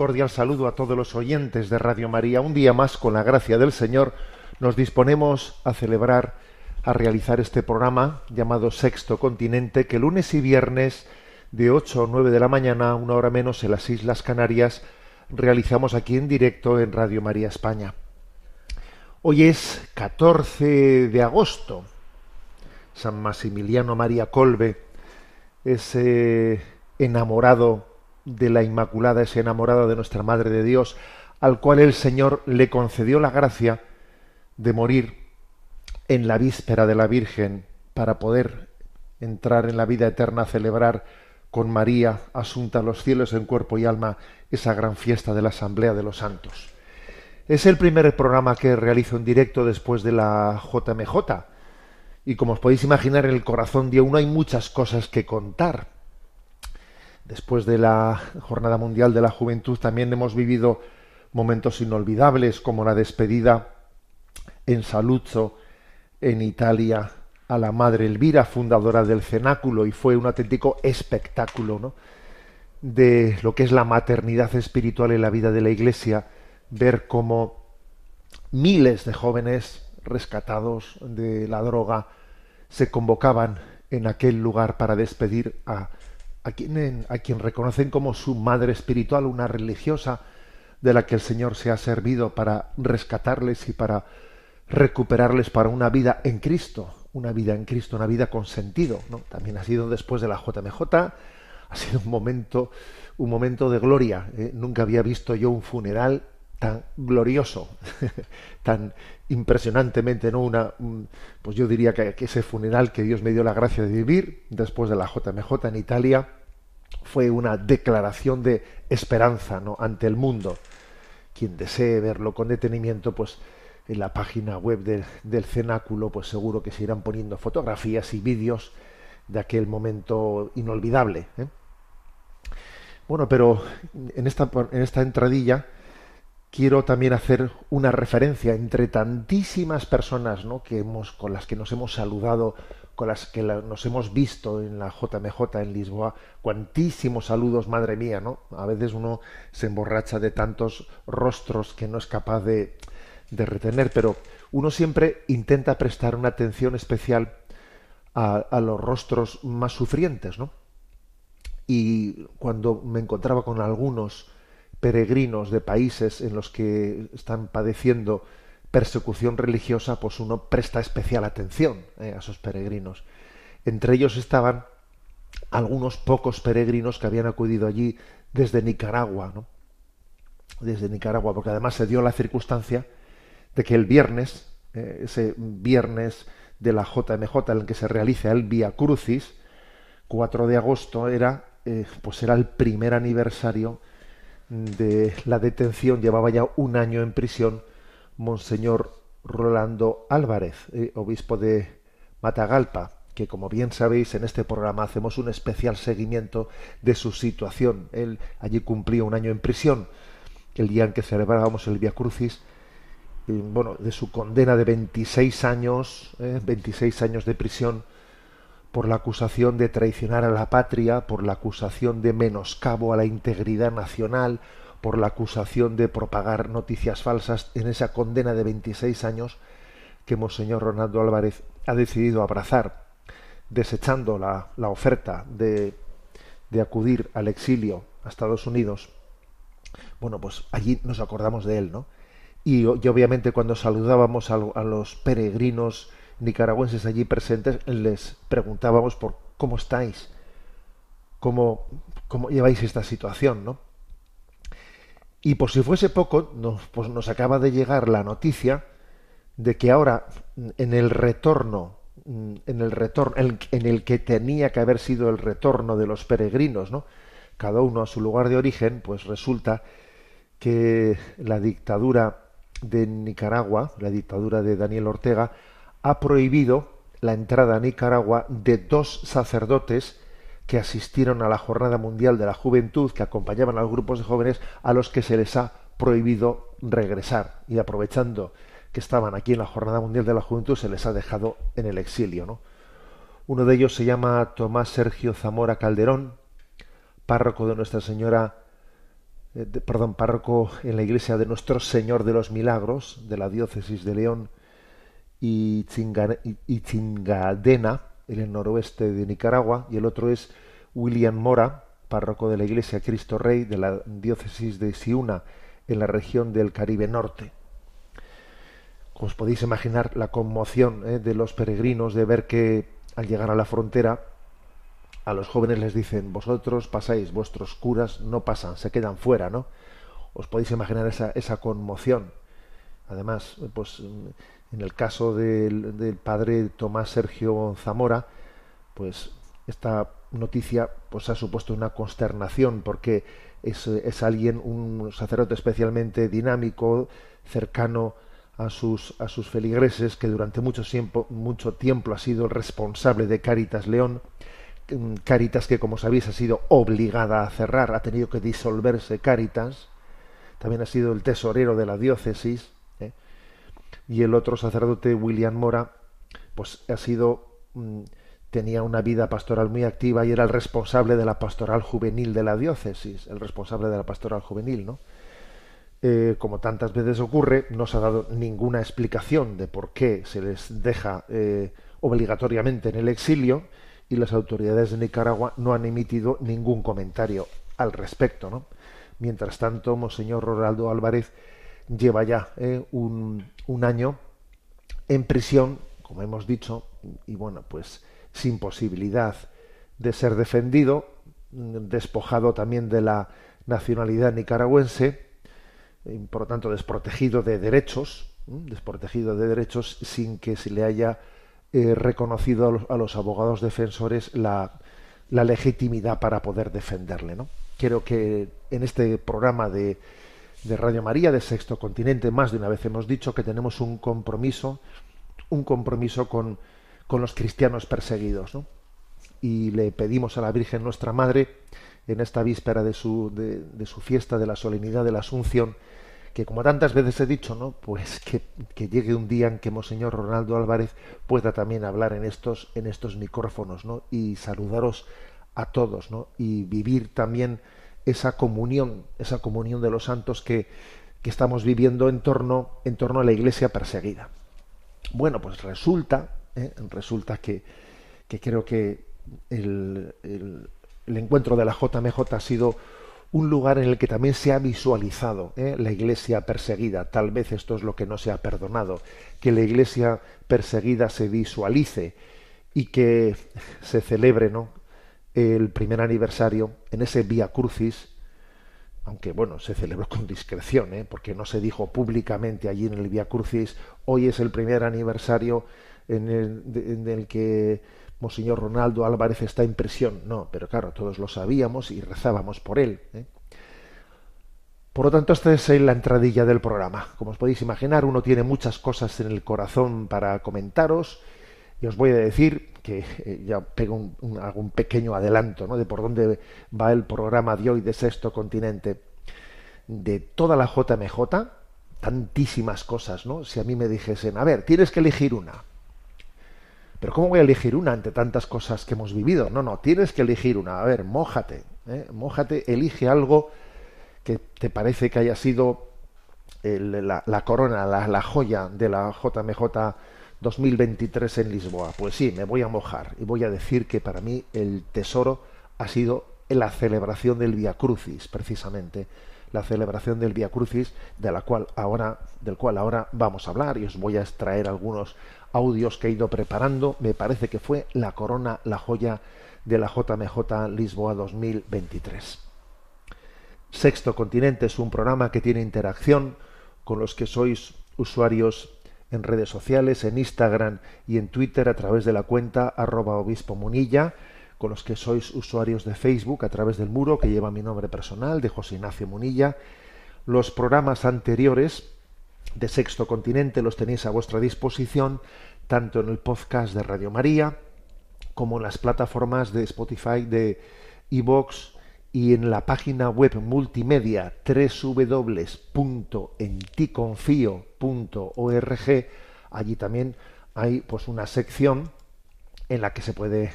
Cordial saludo a todos los oyentes de Radio María. Un día más, con la gracia del Señor, nos disponemos a celebrar, a realizar este programa llamado Sexto Continente, que lunes y viernes de 8 o 9 de la mañana, una hora menos en las Islas Canarias, realizamos aquí en directo en Radio María España. Hoy es 14 de agosto. San Maximiliano María Colbe, ese enamorado de la Inmaculada, ese enamorado de nuestra Madre de Dios, al cual el Señor le concedió la gracia de morir en la víspera de la Virgen para poder entrar en la vida eterna, celebrar con María, asunta a los cielos en cuerpo y alma, esa gran fiesta de la Asamblea de los Santos. Es el primer programa que realizo en directo después de la JMJ. Y como os podéis imaginar, en el corazón de uno hay muchas cosas que contar Después de la Jornada Mundial de la Juventud también hemos vivido momentos inolvidables como la despedida en Saluzzo, en Italia, a la Madre Elvira, fundadora del Cenáculo, y fue un auténtico espectáculo ¿no? de lo que es la maternidad espiritual en la vida de la Iglesia, ver cómo miles de jóvenes rescatados de la droga se convocaban en aquel lugar para despedir a a quien, reconocen como su madre espiritual, una religiosa de la que el Señor se ha servido para rescatarles y para recuperarles para una vida en Cristo, una vida en Cristo, una vida con sentido. También ha sido después de la JMJ, ha sido un momento, un momento de gloria. ¿eh? Nunca había visto yo un funeral tan glorioso, tan impresionantemente, ¿no? Una, pues yo diría que, ese funeral que Dios me dio la gracia de vivir después de la JMJ en Italia fue una declaración de esperanza, ¿no? Ante el mundo. Quien desee verlo con detenimiento, pues en la página web del cenáculo, pues seguro que se irán poniendo fotografías y vídeos de aquel momento inolvidable. ¿eh? Bueno, pero en esta, en esta entradilla quiero también hacer una referencia entre tantísimas personas ¿no? que hemos, con las que nos hemos saludado, con las que nos hemos visto en la JMJ en Lisboa. Cuantísimos saludos, madre mía, ¿no? A veces uno se emborracha de tantos rostros que no es capaz de, de retener, pero uno siempre intenta prestar una atención especial a, a los rostros más sufrientes, ¿no? Y cuando me encontraba con algunos peregrinos de países en los que están padeciendo persecución religiosa, pues uno presta especial atención eh, a esos peregrinos. Entre ellos estaban algunos pocos peregrinos que habían acudido allí desde Nicaragua, ¿no? Desde Nicaragua, porque además se dio la circunstancia de que el viernes, eh, ese viernes de la JMJ en el que se realiza el Via Crucis, 4 de agosto, era, eh, pues era el primer aniversario de la detención, llevaba ya un año en prisión, Monseñor Rolando Álvarez, eh, obispo de Matagalpa, que como bien sabéis en este programa hacemos un especial seguimiento de su situación. Él allí cumplía un año en prisión, el día en que celebrábamos el Via Crucis, bueno, de su condena de 26 años, 26 eh, años de prisión, por la acusación de traicionar a la patria, por la acusación de menoscabo a la integridad nacional, por la acusación de propagar noticias falsas en esa condena de 26 años que Monseñor Ronaldo Álvarez ha decidido abrazar, desechando la, la oferta de, de acudir al exilio a Estados Unidos. Bueno, pues allí nos acordamos de él, ¿no? y, obviamente cuando saludábamos a, los peregrinos nicaragüenses allí presentes, les preguntábamos por cómo estáis, cómo, cómo lleváis esta situación, ¿no? Y por si fuese poco, nos, pues nos acaba de llegar la noticia de que ahora en el retorno, en el retorno, en el que tenía que haber sido el retorno de los peregrinos, ¿no? Cada uno a su lugar de origen, pues resulta que la dictadura de Nicaragua, la dictadura de Daniel Ortega, ha prohibido la entrada a Nicaragua de dos sacerdotes que asistieron a la Jornada Mundial de la Juventud, que acompañaban a los grupos de jóvenes a los que se les ha prohibido regresar. Y aprovechando que estaban aquí en la Jornada Mundial de la Juventud, se les ha dejado en el exilio. ¿no? Uno de ellos se llama Tomás Sergio Zamora Calderón, párroco de Nuestra Señora eh, perdón, párroco en la iglesia de Nuestro Señor de los Milagros, de la diócesis de León y, Chingadena, en el noroeste de Nicaragua, y el otro es William Mora, párroco de la iglesia Cristo Rey de la diócesis de Siuna, en la región del Caribe Norte. Os podéis imaginar, la conmoción eh, de los peregrinos de ver que al llegar a la frontera a los jóvenes les dicen, vosotros pasáis, vuestros curas no pasan, se quedan fuera, ¿no? Os podéis imaginar esa, esa conmoción. Además, pues en el caso del, padre Tomás Sergio Zamora, pues esta noticia pues ha supuesto una consternación porque es, es alguien, un sacerdote especialmente dinámico, cercano a sus, a sus feligreses, que durante mucho tiempo, mucho tiempo ha sido el responsable de Caritas León, Caritas que, como sabéis, ha sido obligada a cerrar, ha tenido que disolverse Caritas, también ha sido el tesorero de la diócesis. Y el otro sacerdote, William Mora, pues ha sido, mm, tenía una vida pastoral muy activa y era el responsable de la pastoral juvenil de la diócesis, el responsable de la pastoral juvenil, ¿no? Eh, como tantas veces ocurre, no se ha dado ninguna explicación de por qué se les deja eh, obligatoriamente en el exilio, y las autoridades de Nicaragua no han emitido ningún comentario al respecto. ¿no? Mientras tanto, Monseñor Ronaldo Álvarez lleva ya eh, un, un, año en prisión, como hemos dicho, y bueno, pues sin posibilidad de ser defendido, despojado también de la nacionalidad nicaragüense, y por lo tanto desprotegido de derechos, desprotegido de derechos sin que se le haya eh, reconocido a los, abogados defensores la, legitimidad para poder defenderle. ¿no? Creo que en este programa de, de Radio María, de Sexto Continente, más de una vez hemos dicho que tenemos un compromiso, un compromiso con, con los cristianos perseguidos. ¿no? Y le pedimos a la Virgen nuestra Madre, en esta víspera de su, de, de su fiesta de la solemnidad de la Asunción, que como tantas veces he dicho, ¿no? Pues que, llegue un día en que Monseñor Ronaldo Álvarez pueda también hablar en estos, en estos micrófonos, ¿no? Y saludaros a todos, ¿no? Y vivir también esa comunión, esa comunión de los santos que, que estamos viviendo en torno, en torno a la iglesia perseguida. Bueno, pues resulta, ¿eh? resulta que, que creo que el, el, encuentro de la JMJ ha sido un lugar en el que también se ha visualizado ¿eh? la iglesia perseguida. Tal vez esto es lo que no se ha perdonado, que la iglesia perseguida se visualice y que se celebre ¿no? El primer aniversario en ese Via Crucis, aunque bueno, se celebró con discreción, ¿eh? porque no se dijo públicamente allí en el Via Crucis, hoy es el primer aniversario en el, que Monseñor Ronaldo Álvarez está en prisión. No, pero claro, todos lo sabíamos y rezábamos por él. ¿eh? Por lo tanto, esta es la entradilla del programa. Como os podéis imaginar, uno tiene muchas cosas en el corazón para comentaros y os voy a decir que eh, ya pego un, algún pequeño adelanto ¿no? de por dónde va el programa de hoy de Sexto Continente. De toda la JMJ, tantísimas cosas, ¿no? Si a mí me dijesen, a ver, tienes que elegir una, pero ¿cómo voy a elegir una ante tantas cosas que hemos vivido? No, no, tienes que elegir una. A ver, mójate, ¿eh? mójate, elige algo que te parece que haya sido la, corona, la, joya de la JMJ 2023 en Lisboa. Pues sí, me voy a mojar y voy a decir que para mí el tesoro ha sido la celebración del Via Crucis, precisamente. la celebración del Via Crucis, de la cual ahora, del cual ahora vamos a hablar y os voy a extraer algunos audios que he ido preparando. Me parece que fue la corona, la joya de la JMJ Lisboa 2023. Sexto Continente es un programa que tiene interacción con los que sois usuarios en redes sociales, en Instagram y en Twitter a través de la cuenta arroba obispo munilla, con los que sois usuarios de Facebook a través del muro que lleva mi nombre personal de José Ignacio Munilla. Los programas anteriores de Sexto Continente los tenéis a vuestra disposición tanto en el podcast de Radio María como en las plataformas de Spotify, de iVoox y en la página web multimedia www.enticonfio.org. Allí también hay pues una sección en la que se puede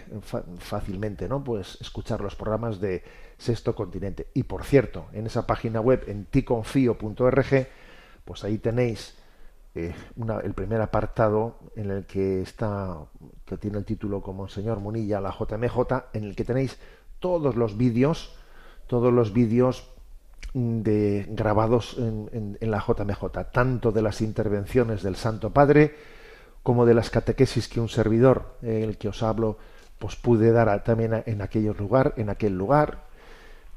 fácilmente ¿no? pues escuchar los programas de Sexto Continente. Y por cierto, en esa página web en ticonfio.org, pues ahí tenéis eh, el primer apartado en el que está, que tiene el título como señor Munilla, la JMJ, en el que tenéis todos los vídeos, todos los vídeos de, grabados en, la JMJ, tanto de las intervenciones del Santo Padre como de las catequesis que un servidor, el que os hablo, pues pude dar también en aquel lugar, en aquel lugar,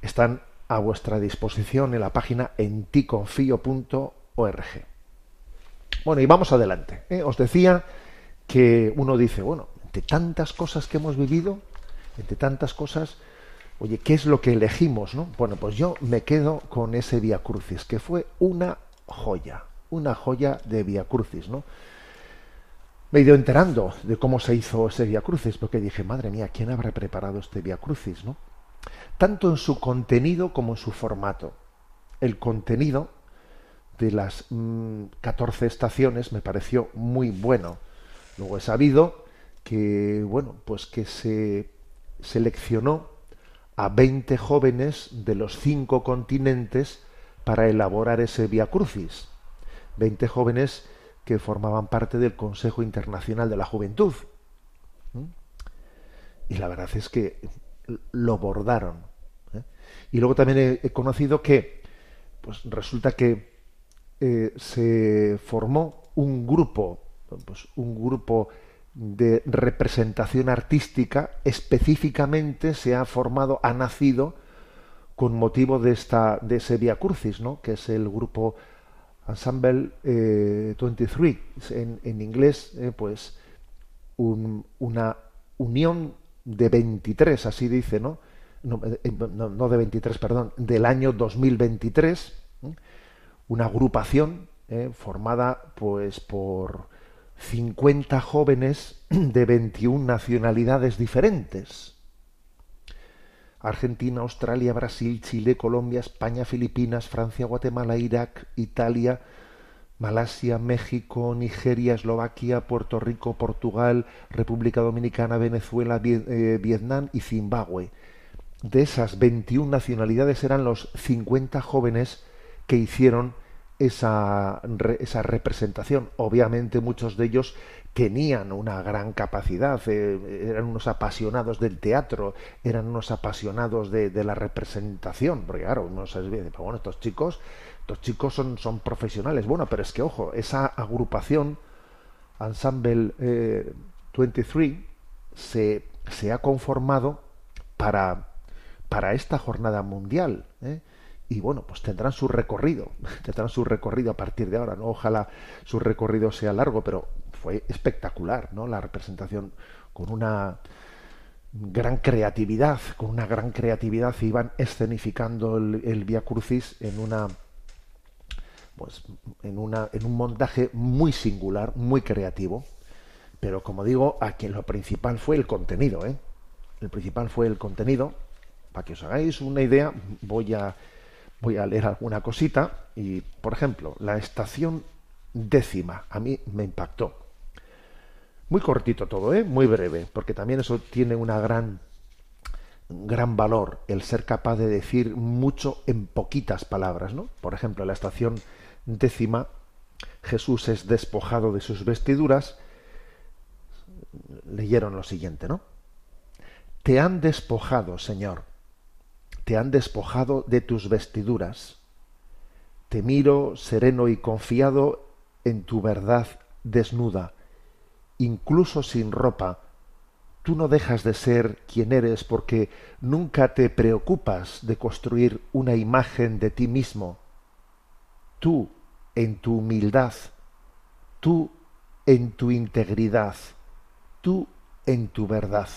están a vuestra disposición en la página enticonfio.org. Bueno, y vamos adelante. ¿eh? Os decía que uno dice, bueno, entre tantas cosas que hemos vivido, entre tantas cosas, oye, ¿qué es lo que elegimos? No? Bueno, pues yo me quedo con ese Via Crucis, que fue una joya, una joya de Via Crucis, ¿no? Me he ido enterando de cómo se hizo ese Via Crucis, porque dije, madre mía, ¿quién habrá preparado este Via Crucis, no? Tanto en su contenido como en su formato. El contenido de las 14 mm, estaciones me pareció muy bueno. Luego he sabido que, bueno, pues que se seleccionó a 20 jóvenes de los cinco continentes para elaborar ese Via Crucis. 20 jóvenes que formaban parte del Consejo Internacional de la Juventud. ¿Mm? Y la verdad es que lo bordaron. ¿eh? Y luego también he, conocido que, pues resulta que eh, se formó un grupo, pues un grupo de representación artística específicamente se ha formado, ha nacido con motivo de esta de ese Via Crucis, ¿no? que es el grupo Ensemble 23, eh, en, inglés, eh, pues una unión de 23, así dice, ¿no? No, no, de 23, perdón, del año 2023, una agrupación eh, formada pues por 50 jóvenes de 21 nacionalidades diferentes. Argentina, Australia, Brasil, Chile, Colombia, España, Filipinas, Francia, Guatemala, Irak, Italia, Malasia, México, Nigeria, Eslovaquia, Puerto Rico, Portugal, República Dominicana, Venezuela, eh, Vietnam y Zimbabue. De esas 21 nacionalidades eran los 50 jóvenes que hicieron esa, esa representación. Obviamente muchos de ellos tenían una gran capacidad, eh, eran unos apasionados del teatro, eran unos apasionados de, la representación, porque claro, uno se dice, bueno, estos chicos, estos chicos son, son profesionales, bueno, pero es que ojo, esa agrupación, Ensemble 23, eh, se, se ha conformado para, para esta jornada mundial. ¿eh? Y bueno, pues tendrán su recorrido, tendrán su recorrido a partir de ahora, ¿no? Ojalá su recorrido sea largo, pero fue espectacular, ¿no? La representación con una gran creatividad, con una gran creatividad iban escenificando el, el Via Crucis en una pues en una en un montaje muy singular, muy creativo, pero como digo, aquí lo principal fue el contenido, ¿eh? El principal fue el contenido. Para que os hagáis una idea, voy a voy a leer alguna cosita y, por ejemplo, la estación décima a mí me impactó. Muy cortito todo, ¿eh? muy breve, porque también eso tiene una gran gran valor el ser capaz de decir mucho en poquitas palabras, ¿no? Por ejemplo, la estación décima Jesús es despojado de sus vestiduras. Leyeron lo siguiente, ¿no? Te han despojado, Señor, te han despojado de tus vestiduras. Te miro sereno y confiado en tu verdad desnuda, incluso sin ropa. Tú no dejas de ser quien eres porque nunca te preocupas de construir una imagen de ti mismo. Tú en tu humildad, tú en tu integridad, tú en tu verdad.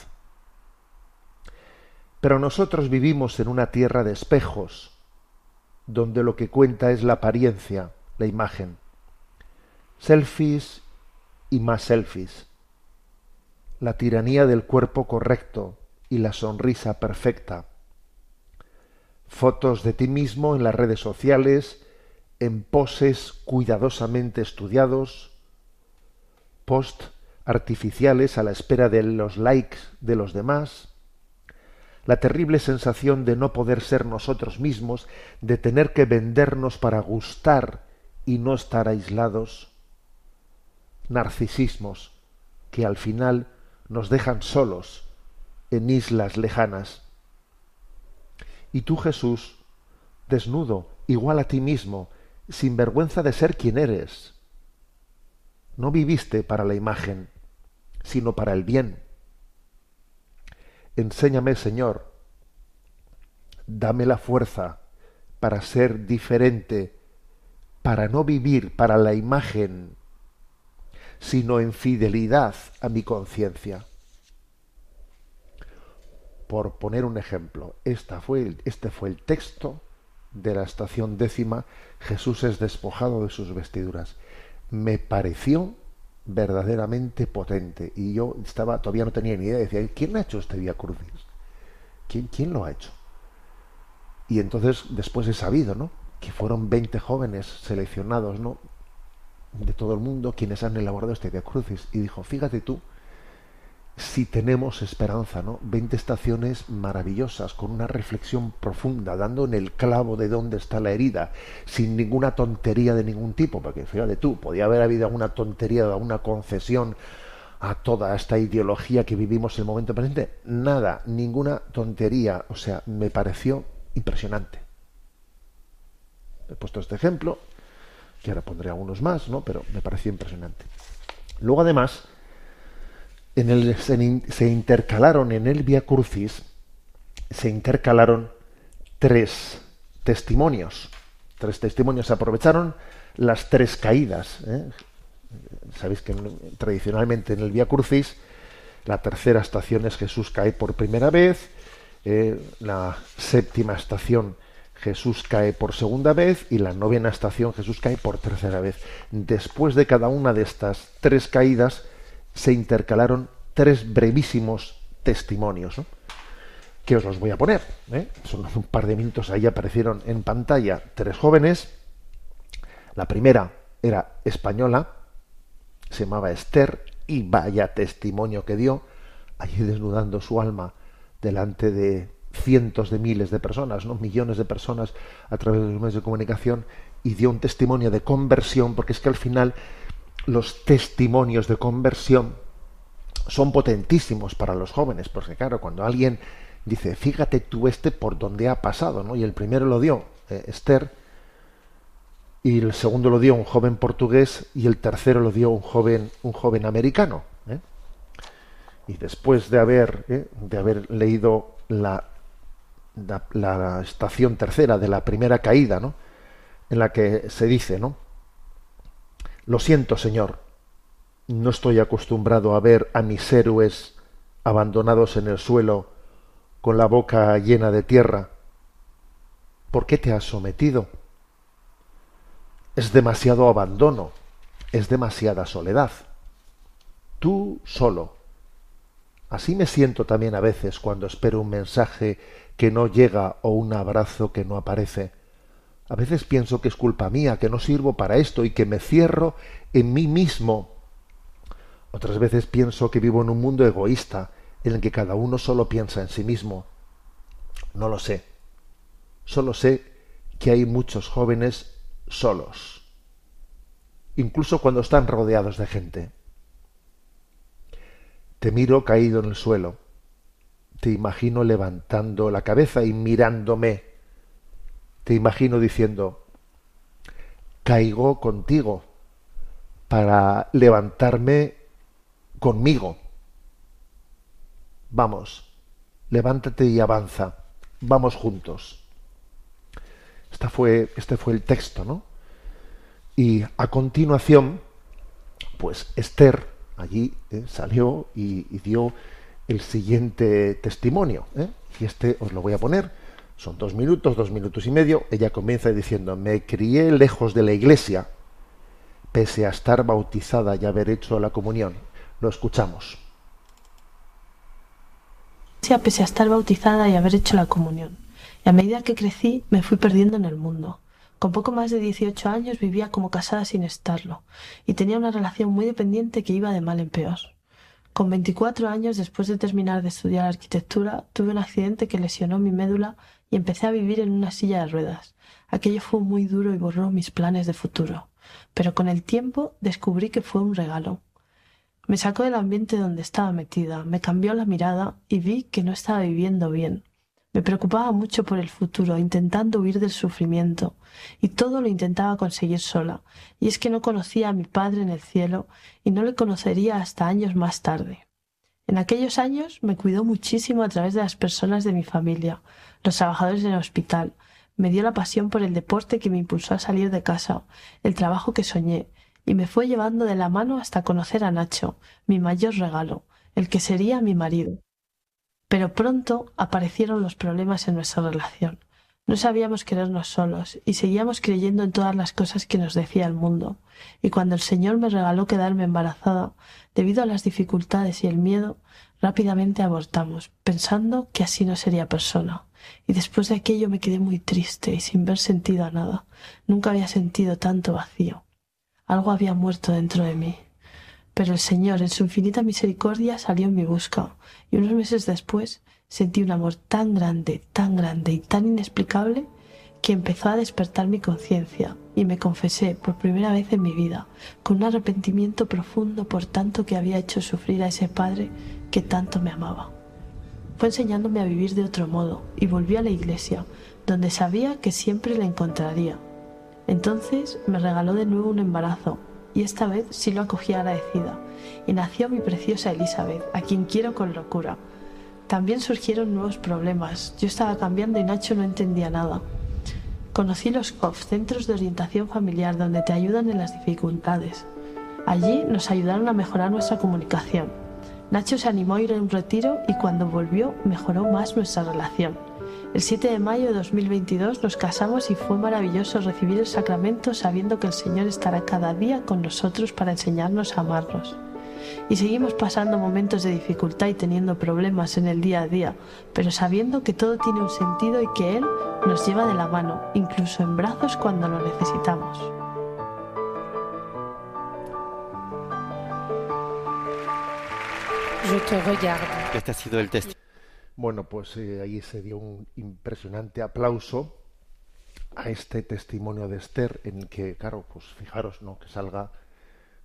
Pero nosotros vivimos en una tierra de espejos, donde lo que cuenta es la apariencia, la imagen. Selfies y más selfies. La tiranía del cuerpo correcto y la sonrisa perfecta. Fotos de ti mismo en las redes sociales, en poses cuidadosamente estudiados, post artificiales a la espera de los likes de los demás, la terrible sensación de no poder ser nosotros mismos, de tener que vendernos para gustar y no estar aislados, narcisismos que al final nos dejan solos en islas lejanas. Y tú, Jesús, desnudo, igual a ti mismo, sin vergüenza de ser quien eres, no viviste para la imagen, sino para el bien Enséñame, Señor, dame la fuerza para ser diferente, para no vivir para la imagen, sino en fidelidad a mi conciencia. Por poner un ejemplo, esta fue este fue el texto de la estación décima, Jesús es despojado de sus vestiduras. Me pareció verdaderamente potente. Y yo estaba, todavía no tenía ni idea, decía, ¿quién ha hecho este Vía Crucis? ¿Quién, ¿Quién lo ha hecho? Y entonces después he sabido, ¿no? Que fueron 20 jóvenes seleccionados, ¿no? De todo el mundo quienes han elaborado este Vía Crucis. Y dijo, fíjate tú, si tenemos esperanza, ¿no? 20 estaciones maravillosas, con una reflexión profunda, dando en el clavo de dónde está la herida, sin ninguna tontería de ningún tipo, porque fíjate tú, podía haber habido alguna tontería, alguna concesión a toda esta ideología que vivimos en el momento presente. Nada, ninguna tontería. O sea, me pareció impresionante. He puesto este ejemplo, que ahora pondré algunos más, ¿no? Pero me pareció impresionante. Luego, además, en el, se, intercalaron en el Via Crucis, se intercalaron tres testimonios. Tres testimonios. Se aprovecharon las tres caídas. ¿eh? Sabéis que tradicionalmente en el Via Crucis la tercera estación es Jesús cae por primera vez, eh, la séptima estación Jesús cae por segunda vez y la novena estación Jesús cae por tercera vez. Después de cada una de estas tres caídas, se intercalaron tres brevísimos testimonios, que os los voy a poner. ¿eh? Son un par de minutos, ahí aparecieron en pantalla tres jóvenes. La primera era española, se llamaba Esther, y vaya testimonio que dio, allí desnudando su alma delante de cientos de miles de personas, ¿no? millones de personas a través de los medios de comunicación, y dio un testimonio de conversión, porque es que al final los testimonios de conversión son potentísimos para los jóvenes, porque claro, cuando alguien dice, fíjate tú este por donde ha pasado, ¿no? Y el primero lo dio eh, Esther, y el segundo lo dio un joven portugués, y el tercero lo dio un joven, un joven americano. ¿eh? Y después de haber, ¿eh? de haber leído la, la, la estación tercera de la primera caída, ¿no? En la que se dice, ¿no? Lo siento, Señor, no estoy acostumbrado a ver a mis héroes abandonados en el suelo con la boca llena de tierra. ¿Por qué te has sometido? Es demasiado abandono, es demasiada soledad. Tú solo. Así me siento también a veces cuando espero un mensaje que no llega o un abrazo que no aparece. A veces pienso que es culpa mía, que no sirvo para esto y que me cierro en mí mismo. Otras veces pienso que vivo en un mundo egoísta, en el que cada uno solo piensa en sí mismo. No lo sé. Solo sé que hay muchos jóvenes solos, incluso cuando están rodeados de gente. Te miro caído en el suelo, te imagino levantando la cabeza y mirándome te imagino diciendo, caigo contigo para levantarme conmigo. Vamos, levántate y avanza. Vamos juntos. Esta fue, este fue el texto, ¿no? Y a continuación, pues Esther allí eh, salió y, dio el siguiente testimonio. ¿eh? Y este os lo voy a poner. Son dos minutos, dos minutos y medio. Ella comienza diciendo, me crié lejos de la iglesia, pese a estar bautizada y haber hecho la comunión. Lo escuchamos. Pese a estar bautizada y haber hecho la comunión. Y a medida que crecí, me fui perdiendo en el mundo. Con poco más de 18 años vivía como casada sin estarlo, y tenía una relación muy dependiente que iba de mal en peor. Con 24 años, después de terminar de estudiar arquitectura, tuve un accidente que lesionó mi médula y empecé a vivir en una silla de ruedas. Aquello fue muy duro y borró mis planes de futuro. Pero con el tiempo descubrí que fue un regalo. Me sacó del ambiente donde estaba metida, me cambió la mirada y vi que no estaba viviendo bien. Me preocupaba mucho por el futuro, intentando huir del sufrimiento, y todo lo intentaba conseguir sola, y es que no conocía a mi Padre en el cielo y no le conocería hasta años más tarde. En aquellos años me cuidó muchísimo a través de las personas de mi familia, los trabajadores en el hospital, me dio la pasión por el deporte que me impulsó a salir de casa, el trabajo que soñé, y me fue llevando de la mano hasta conocer a Nacho, mi mayor regalo, el que sería mi marido. Pero pronto aparecieron los problemas en nuestra relación. No sabíamos querernos solos y seguíamos creyendo en todas las cosas que nos decía el mundo. Y cuando el Señor me regaló quedarme embarazada, debido a las dificultades y el miedo, rápidamente abortamos, pensando que así no sería persona. Y después de aquello me quedé muy triste y sin ver sentido a nada. Nunca había sentido tanto vacío. Algo había muerto dentro de mí. Pero el Señor, en su infinita misericordia, salió en mi busca, y unos meses después sentí un amor tan grande, tan grande y tan inexplicable que empezó a despertar mi conciencia y me confesé por primera vez en mi vida, con un arrepentimiento profundo por tanto que había hecho sufrir a ese padre que tanto me amaba. Fue enseñándome a vivir de otro modo y volví a la iglesia, donde sabía que siempre le encontraría. Entonces me regaló de nuevo un embarazo y esta vez sí lo acogí agradecida, y nació mi preciosa Elizabeth, a quien quiero con locura. También surgieron nuevos problemas, yo estaba cambiando y Nacho no entendía nada. Conocí los COF, Centros de Orientación Familiar, donde te ayudan en las dificultades. Allí nos ayudaron a mejorar nuestra comunicación. Nacho se animó a ir a un retiro y cuando volvió mejoró más nuestra relación. El 7 de mayo de 2022 nos casamos y fue maravilloso recibir el sacramento sabiendo que el Señor estará cada día con nosotros para enseñarnos a amarnos. Y seguimos pasando momentos de dificultad y teniendo problemas en el día a día, pero sabiendo que todo tiene un sentido y que Él nos lleva de la mano, incluso en brazos cuando lo necesitamos. Este ha sido el testimonio bueno, pues eh, ahí se dio un impresionante aplauso a este testimonio de Esther en el que, claro, pues fijaros, ¿no? Que salga,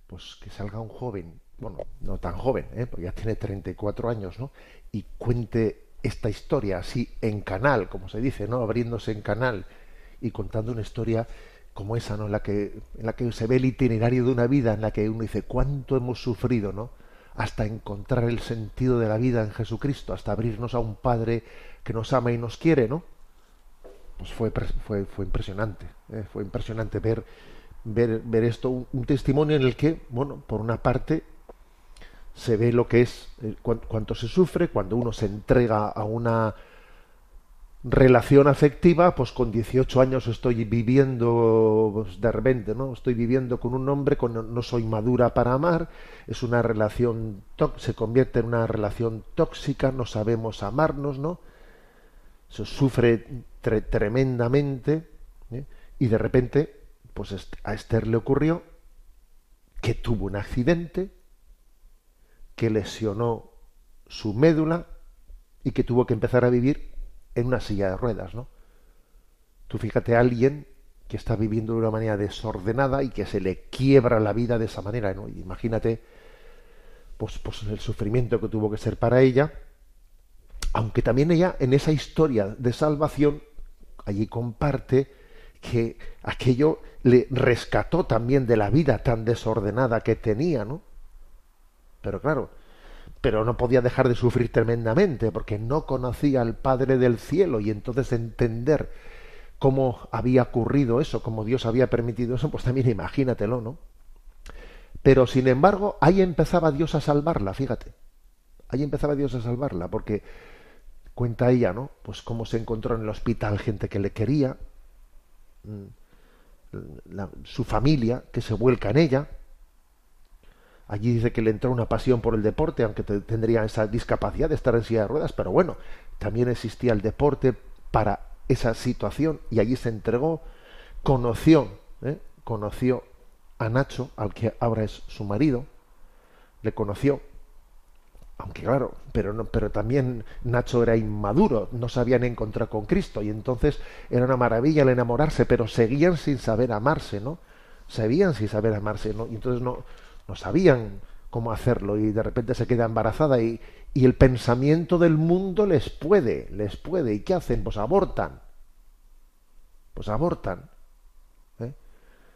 pues que salga un joven, bueno, no tan joven, ¿eh? porque ya tiene 34 años, ¿no? Y cuente esta historia así en canal, como se dice, ¿no? Abriéndose en canal y contando una historia como esa, ¿no? En la que, en la que se ve el itinerario de una vida, en la que uno dice cuánto hemos sufrido, ¿no? hasta encontrar el sentido de la vida en Jesucristo, hasta abrirnos a un Padre que nos ama y nos quiere, ¿no? Pues fue, fue, fue impresionante, ¿eh? fue impresionante ver, ver, ver esto, un, testimonio en el que, bueno, por una parte se ve lo que es, eh, cuánto se sufre cuando uno se entrega a una relación afectiva, pues con 18 años estoy viviendo pues, de repente, ¿no? Estoy viviendo con un hombre, con, no soy madura para amar, es una relación, se convierte en una relación tóxica, no sabemos amarnos, ¿no? Se sufre tremendamente ¿eh? y de repente, pues a Esther le ocurrió que tuvo un accidente, que lesionó su médula y que tuvo que empezar a vivir en una silla de ruedas, ¿no? Tú fíjate a alguien que está viviendo de una manera desordenada y que se le quiebra la vida de esa manera, ¿no? imagínate pues, pues el sufrimiento que tuvo que ser para ella, aunque también ella en esa historia de salvación allí comparte que aquello le rescató también de la vida tan desordenada que tenía, ¿no? Pero claro, pero no podía dejar de sufrir tremendamente porque no conocía al Padre del cielo y entonces entender cómo había ocurrido eso, cómo Dios había permitido eso, pues también imagínatelo, ¿no? Pero sin embargo, ahí empezaba Dios a salvarla, fíjate. Ahí empezaba Dios a salvarla, porque cuenta ella, ¿no? Pues cómo se encontró en el hospital gente que le quería, mm, su familia que se vuelca en ella. Allí dice que le entró una pasión por el deporte, aunque tendría esa discapacidad de estar en silla de ruedas, pero bueno, también existía el deporte para esa situación y allí se entregó, conoció, ¿eh? conoció a Nacho, al que ahora es su marido, le conoció, aunque claro, pero no, pero también Nacho era inmaduro, no sabían encontrar con Cristo y entonces era una maravilla el enamorarse, pero seguían sin saber amarse, ¿no? Seguían sin saber amarse, ¿no? Y entonces no, no sabían cómo hacerlo y de repente se queda embarazada y, y el pensamiento del mundo les puede, les puede. ¿Y qué hacen? Pues abortan. Pues abortan. ¿eh?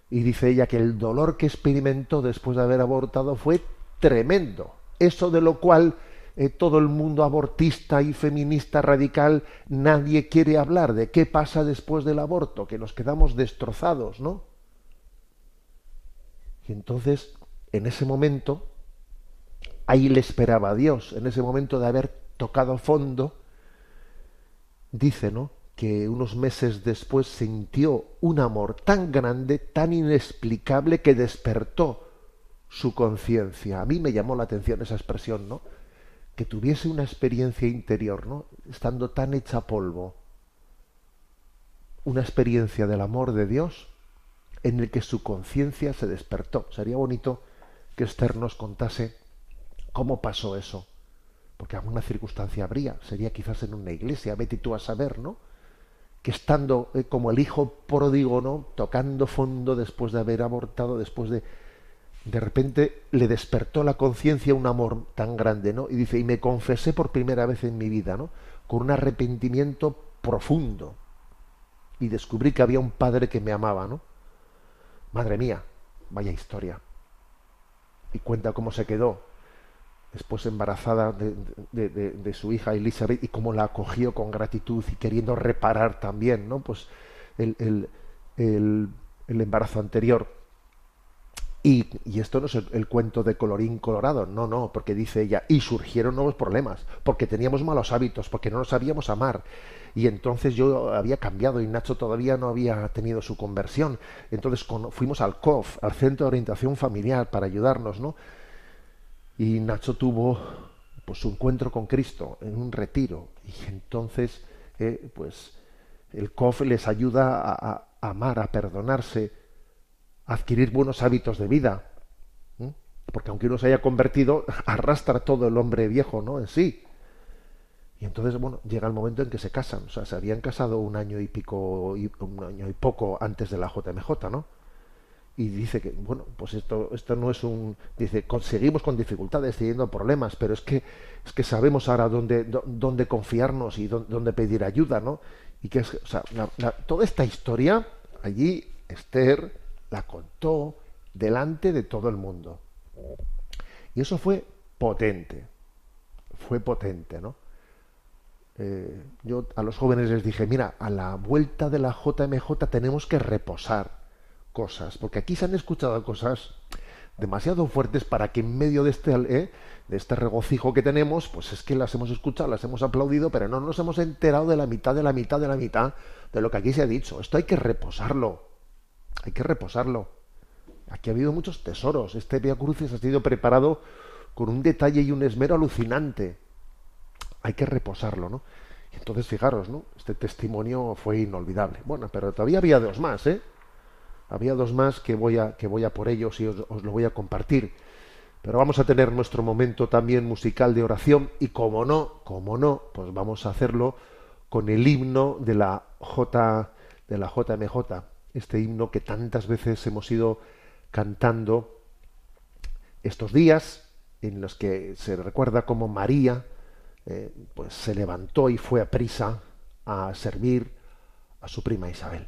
Y dice ella que el dolor que experimentó después de haber abortado fue tremendo. Eso de lo cual eh, todo el mundo abortista y feminista radical nadie quiere hablar de qué pasa después del aborto, que nos quedamos destrozados, ¿no? Y entonces, en ese momento, ahí le esperaba a Dios, en ese momento de haber tocado fondo, dice, ¿no? Que unos meses después sintió un amor tan grande, tan inexplicable, que despertó su conciencia. A mí me llamó la atención esa expresión, ¿no? Que tuviese una experiencia interior, ¿no? Estando tan hecha polvo. Una experiencia del amor de Dios en el que su conciencia se despertó. Sería bonito que Esther nos contase ¿Cómo pasó eso? Porque alguna circunstancia habría, sería quizás en una iglesia, vete tú a saber, ¿no? Que estando eh, como el hijo pródigo, ¿no? Tocando fondo después de haber abortado, después de... De repente le despertó la conciencia un amor tan grande, ¿no? Y dice, y me confesé por primera vez en mi vida, ¿no? Con un arrepentimiento profundo. Y descubrí que había un padre que me amaba, ¿no? Madre mía, vaya historia. Y cuenta cómo se quedó después embarazada de, su hija Elizabeth y cómo la acogió con gratitud y queriendo reparar también, ¿no? Pues el, embarazo anterior. Y, esto no es el, cuento de colorín colorado, no, no, porque dice ella, y surgieron nuevos problemas, porque teníamos malos hábitos, porque no nos sabíamos amar. Y entonces yo había cambiado y Nacho todavía no había tenido su conversión. Entonces fuimos al COF, al Centro de Orientación Familiar, para ayudarnos, ¿no? y Nacho tuvo pues su encuentro con Cristo en un retiro y entonces eh, pues el COF les ayuda a, amar, a perdonarse, adquirir buenos hábitos de vida, porque aunque uno se haya convertido arrastra todo el hombre viejo, ¿no? En sí. Y entonces, bueno, llega el momento en que se casan. O sea, se habían casado un año y pico, un año y poco antes de la JMJ, ¿no? y dice que bueno pues esto esto no es un dice conseguimos con dificultades teniendo problemas pero es que es que sabemos ahora dónde dónde confiarnos y dónde, pedir ayuda no y que es o sea toda esta historia allí Esther la contó delante de todo el mundo y eso fue potente fue potente no eh, yo a los jóvenes les dije mira a la vuelta de la JMJ tenemos que reposar cosas, porque aquí se han escuchado cosas demasiado fuertes para que en medio de este, ¿eh? de este regocijo que tenemos, pues es que las hemos escuchado, las hemos aplaudido, pero no nos hemos enterado de la mitad, de la mitad, de la mitad de lo que aquí se ha dicho. Esto hay que reposarlo, hay que reposarlo. Aquí ha habido muchos tesoros. Este Via Crucis ha sido preparado con un detalle y un esmero alucinante. Hay que reposarlo, ¿no? Y entonces, fijaros, ¿no? Este testimonio fue inolvidable. Bueno, pero todavía había dos más, ¿eh? Había dos más que voy a, que voy a por ellos y os, lo voy a compartir. Pero vamos a tener nuestro momento también musical de oración y como no, como no, pues vamos a hacerlo con el himno de la J de la JMJ, este himno que tantas veces hemos ido cantando estos días en los que se recuerda como María eh, pues se levantó y fue a prisa a servir a su prima Isabel.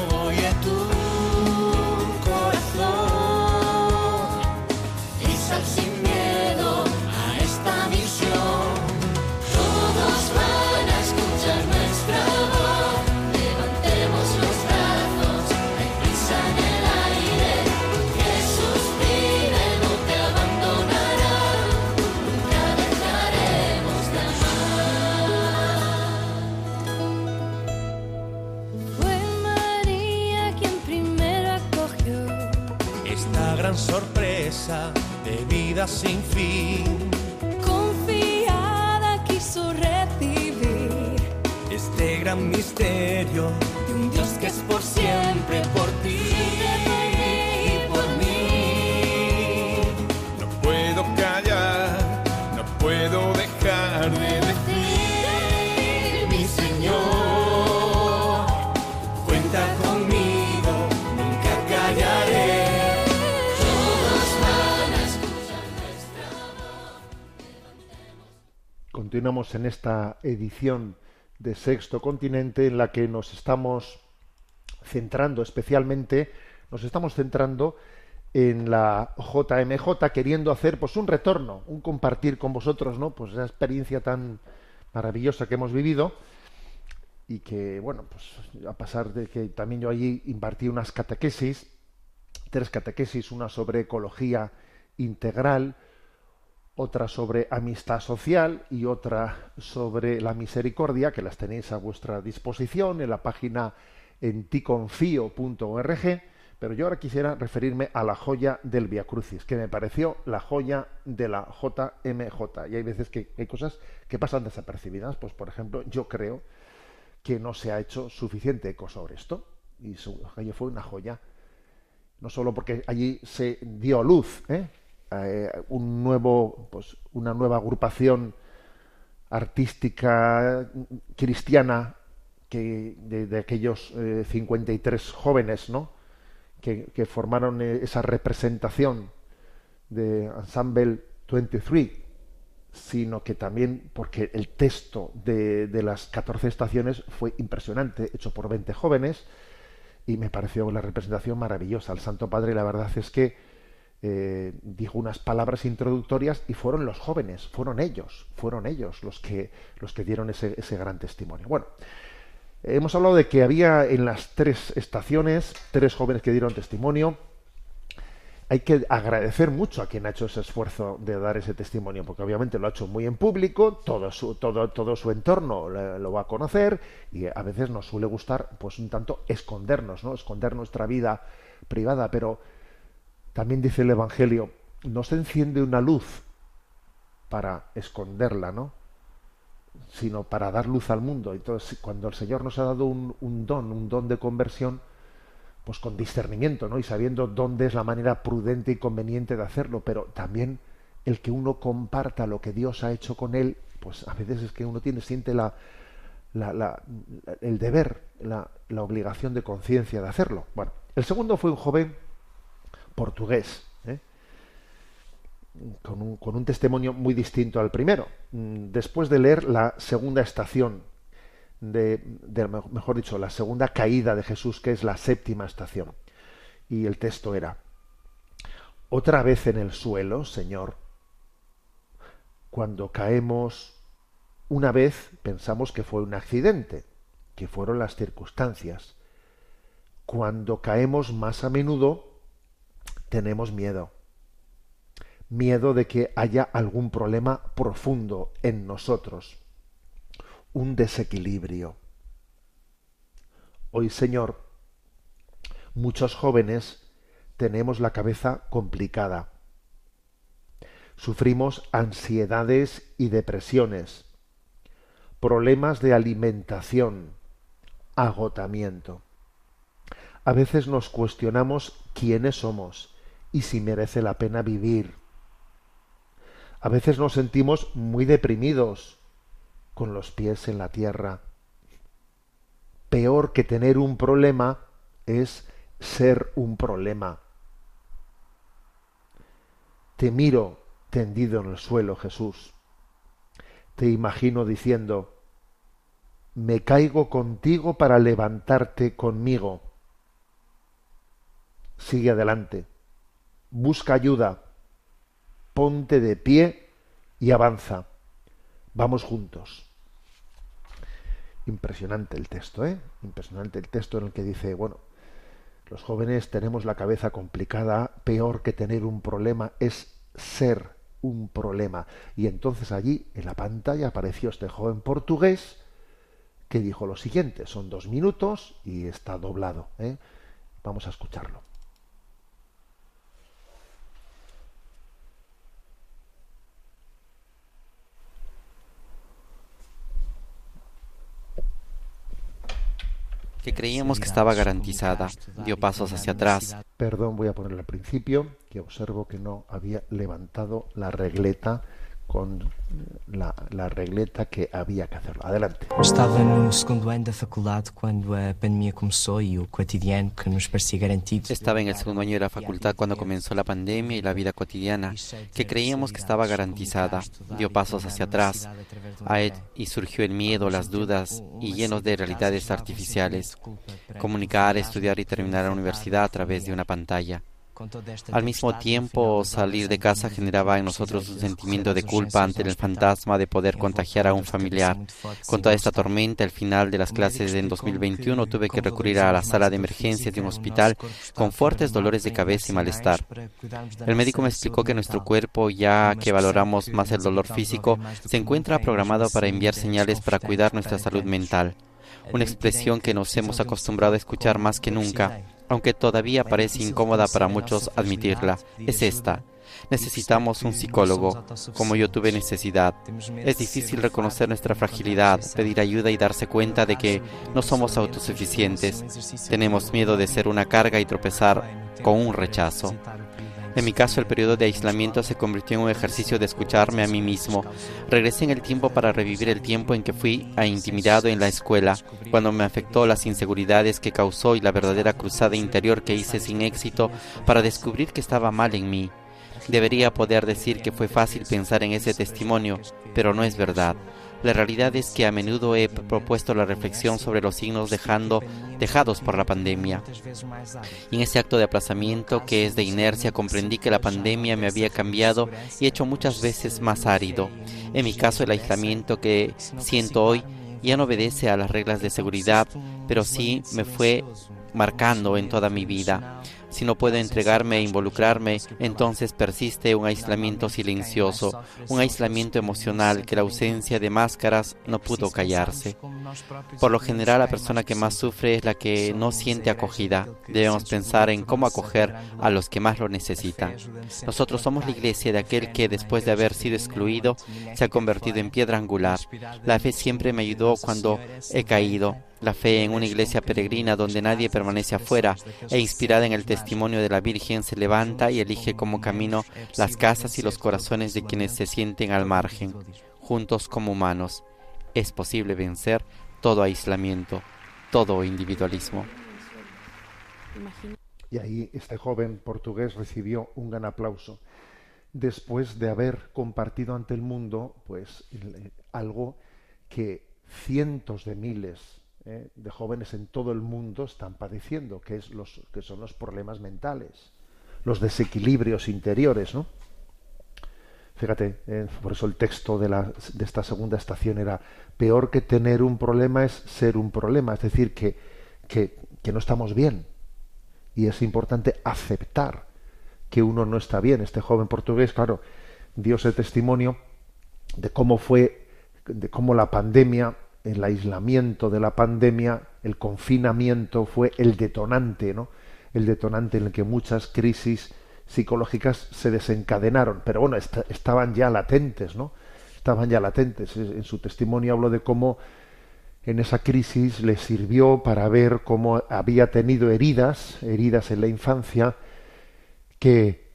sin fin. Confiada quiso recibir este gran misterio Continuamos en esta edición de Sexto Continente en la que nos estamos centrando especialmente, nos estamos centrando en la JMJ, queriendo hacer pues un retorno, un compartir con vosotros, ¿no? Pues esa experiencia tan maravillosa que hemos vivido y que, bueno, pues a pasar de que también yo allí impartí unas catequesis, tres catequesis, una sobre ecología integral, otra sobre amistad social y otra sobre la misericordia, que las tenéis a vuestra disposición en la página en ticonfío.org, pero yo ahora quisiera referirme a la joya del Via Crucis, que me pareció la joya de la JMJ. Y hay veces que hay cosas que pasan desapercibidas, pues por ejemplo, yo creo que no se ha hecho suficiente eco sobre esto, y su, fue una joya, no solo porque allí se dio luz, ¿eh? Eh, un nuevo, pues, una nueva agrupación artística cristiana que de, aquellos 53 eh, jóvenes, ¿no? Que, que, formaron eh, esa representación de Ensemble 23, sino que también porque el texto de, de las 14 estaciones fue impresionante, hecho por 20 jóvenes, y me pareció la representación maravillosa. El Santo Padre, la verdad es que eh, dijo unas palabras introductorias y fueron los jóvenes, fueron ellos, fueron ellos los que, los que dieron ese, ese gran testimonio. Bueno, hemos hablado de que había en las tres estaciones tres jóvenes que dieron testimonio. Hay que agradecer mucho a quien ha hecho ese esfuerzo de dar ese testimonio, porque obviamente lo ha hecho muy en público, todo su, todo, todo su entorno lo, va a conocer y a veces nos suele gustar, pues un tanto escondernos, ¿no? Esconder nuestra vida privada, pero también dice el Evangelio, no se enciende una luz para esconderla, ¿no? sino para dar luz al mundo. Entonces, cuando el Señor nos ha dado un, don, un don de conversión, pues con discernimiento, ¿no? Y sabiendo dónde es la manera prudente y conveniente de hacerlo, pero también el que uno comparta lo que Dios ha hecho con él, pues a veces es que uno tiene, siente la, el deber, la, obligación de conciencia de hacerlo. Bueno, el segundo fue un joven portugués, ¿eh? con, un, testimonio muy distinto al primero. Mm, después de leer la segunda estación, de, mejor dicho, la segunda caída de Jesús, que es la séptima estación. Y el texto era, otra vez en el suelo, Señor, cuando caemos una vez pensamos que fue un accidente, que fueron las circunstancias. Cuando caemos más a menudo, tenemos miedo. Miedo de que haya algún problema profundo en nosotros, un desequilibrio. Hoy, Señor, muchos jóvenes tenemos la cabeza complicada. Sufrimos ansiedades y depresiones problemas de alimentación, agotamiento. A veces nos cuestionamos quiénes somos y si merece la pena vivir. A veces nos sentimos muy deprimidos, con los pies en la tierra. Peor que tener un problema es ser un problema. Te miro tendido en el suelo, Jesús te imagino diciendo, me caigo contigo para levantarte conmigo. Sigue adelante, busca ayuda, ponte de pie y avanza. Vamos juntos. Impresionante el texto, ¿eh? Impresionante el texto en el que dice, bueno, los jóvenes tenemos la cabeza complicada, peor que tener un problema es ser un problema. Y entonces allí en la pantalla apareció este joven portugués que dijo lo siguiente, son dos minutos y está doblado. ¿eh? Vamos a escucharlo. Que creíamos que estaba garantizada. Dio pasos hacia atrás. Perdón, voy a ponerlo al principio, que observo que no había levantado la regleta con la, la regleta que había que hacerlo. Adelante. Estava no segundo ano da faculdade quando a pandemia começou e o cotidiano que nos parecia garantido. Estaba en el segundo año de la facultad cuando comenzó la pandemia y la vida cotidiana, que creíamos que estaba garantizada, dio pasos hacia atrás y surgió el miedo, las dudas y llenos de realidades artificiales. Comunicar, estudiar y terminar la universidad a través de una pantalla. Al mismo tiempo, salir de casa generaba en nosotros un sentimiento de culpa ante el fantasma de poder contagiar a un familiar. Con toda esta tormenta, al final de las clases en 2021 tuve que recurrir a la sala de emergencias de un hospital con fuertes dolores de cabeza y malestar. El médico me explicó que nuestro cuerpo, ya que valoramos más el dolor físico, se encuentra programado para enviar señales para cuidar nuestra salud mental una expresión que nos hemos acostumbrado a escuchar más que nunca aunque todavía parece incómoda para muchos admitirla, es esta. Necesitamos un psicólogo, como yo tuve necesidad. Es difícil reconocer nuestra fragilidad, pedir ayuda y darse cuenta de que no somos autosuficientes. Tenemos miedo de ser una carga y tropezar con un rechazo. En mi caso, el periodo de aislamiento se convirtió en un ejercicio de escucharme a mí mismo. Regresé en el tiempo para revivir el tiempo en que fui intimidado en la escuela, cuando me afectó las inseguridades que causó y la verdadera cruzada interior que hice sin éxito para descubrir que estaba mal en mí. Debería poder decir que fue fácil pensar en ese testimonio, pero no es verdad. La realidad es que a menudo he propuesto la reflexión sobre los signos dejados por la pandemia. En ese acto de aplazamiento que es de inercia comprendí que la pandemia me había cambiado y hecho muchas veces más árido. En mi caso el aislamiento que siento hoy ya no obedece a las reglas de seguridad, pero sí me fue marcando en toda mi vida. Si no puedo entregarme e involucrarme, entonces persiste un aislamiento silencioso, un aislamiento emocional que la ausencia de máscaras no pudo callarse. Por lo general, la persona que más sufre es la que no siente acogida. Debemos pensar en cómo acoger a los que más lo necesitan. Nosotros somos la iglesia de aquel que, después de haber sido excluido, se ha convertido en piedra angular. La fe siempre me ayudó cuando he caído la fe en una iglesia peregrina donde nadie permanece afuera e inspirada en el testimonio de la Virgen se levanta y elige como camino las casas y los corazones de quienes se sienten al margen, juntos como humanos. Es posible vencer todo aislamiento, todo individualismo. Y ahí este joven portugués recibió un gran aplauso después de haber compartido ante el mundo pues algo que cientos de miles eh, de jóvenes en todo el mundo están padeciendo, que, es los, que son los problemas mentales, los desequilibrios interiores, ¿no? Fíjate, eh, por eso el texto de, la, de esta segunda estación era, peor que tener un problema es ser un problema, es decir, que, que, que no estamos bien. Y es importante aceptar que uno no está bien. Este joven portugués, claro, dio ese testimonio de cómo fue, de cómo la pandemia el aislamiento de la pandemia, el confinamiento fue el detonante, ¿no? El detonante en el que muchas crisis psicológicas se desencadenaron, pero bueno, estaban ya latentes, ¿no? Estaban ya latentes. En su testimonio habló de cómo en esa crisis le sirvió para ver cómo había tenido heridas, heridas en la infancia, que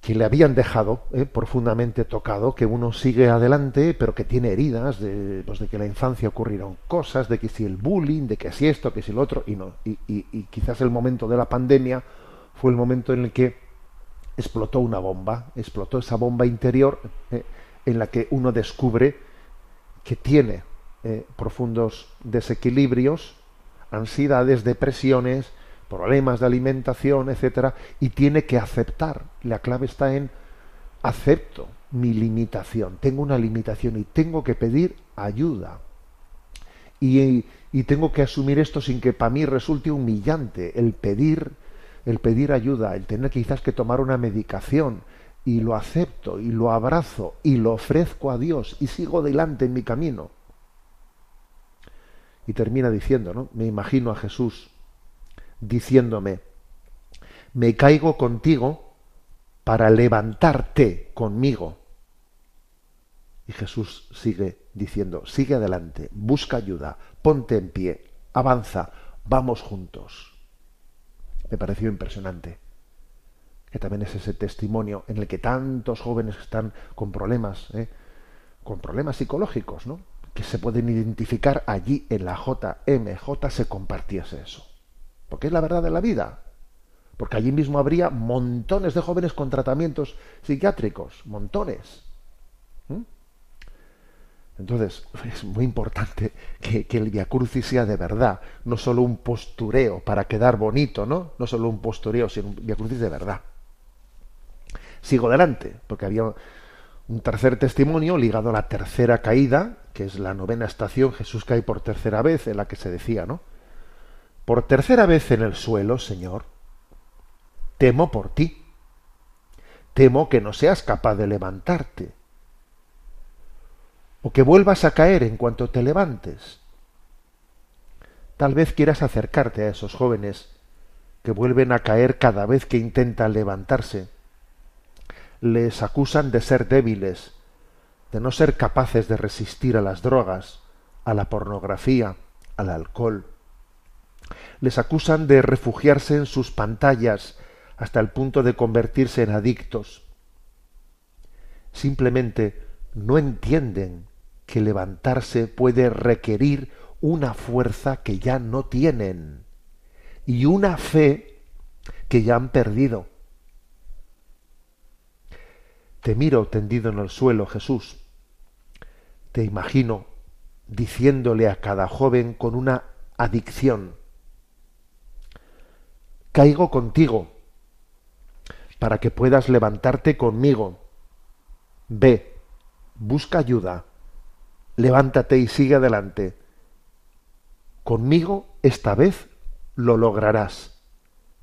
que le habían dejado eh, profundamente tocado, que uno sigue adelante, pero que tiene heridas de, pues de que en la infancia ocurrieron cosas, de que si el bullying, de que si esto, que si lo otro, y, no, y, y, quizás el momento de la pandemia fue el momento en el que explotó una bomba, explotó esa bomba interior eh, en la que uno descubre que tiene eh, profundos desequilibrios, ansiedades, depresiones, problemas de alimentación, etcétera, y tiene que aceptar. La clave está en acepto mi limitación, tengo una limitación y tengo que pedir ayuda. Y, y tengo que asumir esto sin que para mí resulte humillante el pedir el pedir ayuda, el tener quizás que tomar una medicación y lo acepto y lo abrazo y lo ofrezco a Dios y sigo adelante en mi camino. Y termina diciendo, ¿no? Me imagino a Jesús diciéndome, me caigo contigo para levantarte conmigo. Y Jesús sigue diciendo, sigue adelante, busca ayuda, ponte en pie, avanza, vamos juntos. Me pareció impresionante. Que también es ese testimonio en el que tantos jóvenes están con problemas, ¿eh? con problemas psicológicos, ¿no? que se pueden identificar allí en la JMJ se compartiese eso porque es la verdad de la vida. Porque allí mismo habría montones de jóvenes con tratamientos psiquiátricos, montones. ¿Mm? Entonces, es muy importante que, el Via Crucis sea de verdad, no solo un postureo para quedar bonito, ¿no? No solo un postureo, sino un Via Crucis de verdad. Sigo adelante, porque había un tercer testimonio ligado a la tercera caída, que es la novena estación, Jesús cae por tercera vez, en la que se decía, ¿no? Por tercera vez en el suelo, Señor, temo por ti. Temo que no seas capaz de levantarte. O que vuelvas a caer en cuanto te levantes. Tal vez quieras acercarte a esos jóvenes que vuelven a caer cada vez que intentan levantarse. Les acusan de ser débiles, de no ser capaces de resistir a las drogas, a la pornografía, al alcohol les acusan de refugiarse en sus pantallas hasta el punto de convertirse en adictos. Simplemente no entienden que levantarse puede requerir una fuerza que ya no tienen y una fe que ya han perdido. Te miro tendido en el suelo, Jesús. Te imagino diciéndole a cada joven con una adicción, caigo contigo, para que puedas levantarte conmigo. Ve, busca ayuda, levántate y sigue adelante. Conmigo esta vez lo lograrás.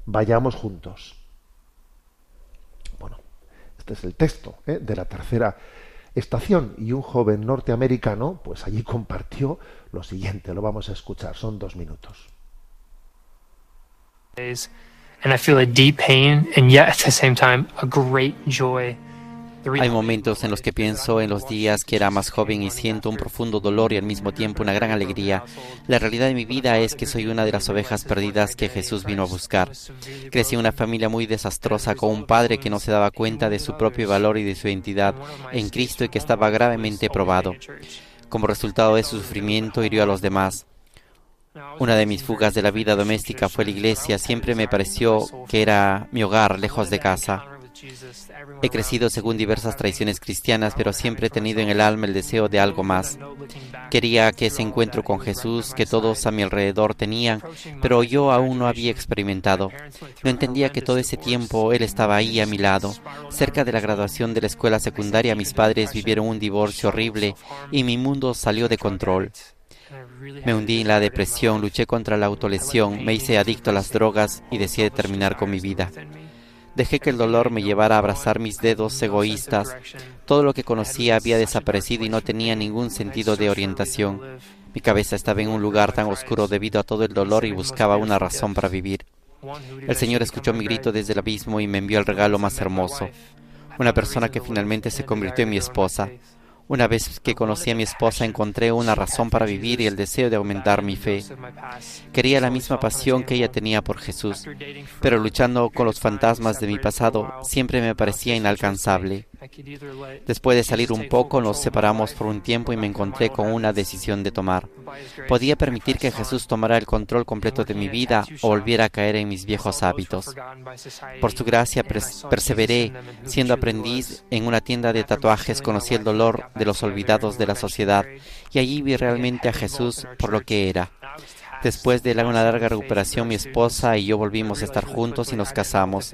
Vayamos juntos. Bueno, este es el texto ¿eh? de la tercera estación y un joven norteamericano pues allí compartió lo siguiente, lo vamos a escuchar, son dos minutos. Hay momentos en los que pienso en los días que era más joven y siento un profundo dolor y al mismo tiempo una gran alegría. La realidad de mi vida es que soy una de las ovejas perdidas que Jesús vino a buscar. Crecí en una familia muy desastrosa con un padre que no se daba cuenta de su propio valor y de su identidad en Cristo y que estaba gravemente probado. Como resultado de su sufrimiento, hirió a los demás. Una de mis fugas de la vida doméstica fue la iglesia. Siempre me pareció que era mi hogar lejos de casa. He crecido según diversas tradiciones cristianas, pero siempre he tenido en el alma el deseo de algo más. Quería que ese encuentro con Jesús que todos a mi alrededor tenían, pero yo aún no había experimentado. No entendía que todo ese tiempo Él estaba ahí a mi lado. Cerca de la graduación de la escuela secundaria, mis padres vivieron un divorcio horrible y mi mundo salió de control. Me hundí en la depresión, luché contra la autolesión, me hice adicto a las drogas y decidí terminar con mi vida. Dejé que el dolor me llevara a abrazar mis dedos egoístas. Todo lo que conocía había desaparecido y no tenía ningún sentido de orientación. Mi cabeza estaba en un lugar tan oscuro debido a todo el dolor y buscaba una razón para vivir. El Señor escuchó mi grito desde el abismo y me envió el regalo más hermoso. Una persona que finalmente se convirtió en mi esposa. Una vez que conocí a mi esposa encontré una razón para vivir y el deseo de aumentar mi fe. Quería la misma pasión que ella tenía por Jesús, pero luchando con los fantasmas de mi pasado siempre me parecía inalcanzable. Después de salir un poco nos separamos por un tiempo y me encontré con una decisión de tomar. Podía permitir que Jesús tomara el control completo de mi vida o volviera a caer en mis viejos hábitos. Por su gracia perseveré. Siendo aprendiz en una tienda de tatuajes conocí el dolor de los olvidados de la sociedad y allí vi realmente a Jesús por lo que era. Después de una larga recuperación, mi esposa y yo volvimos a estar juntos y nos casamos.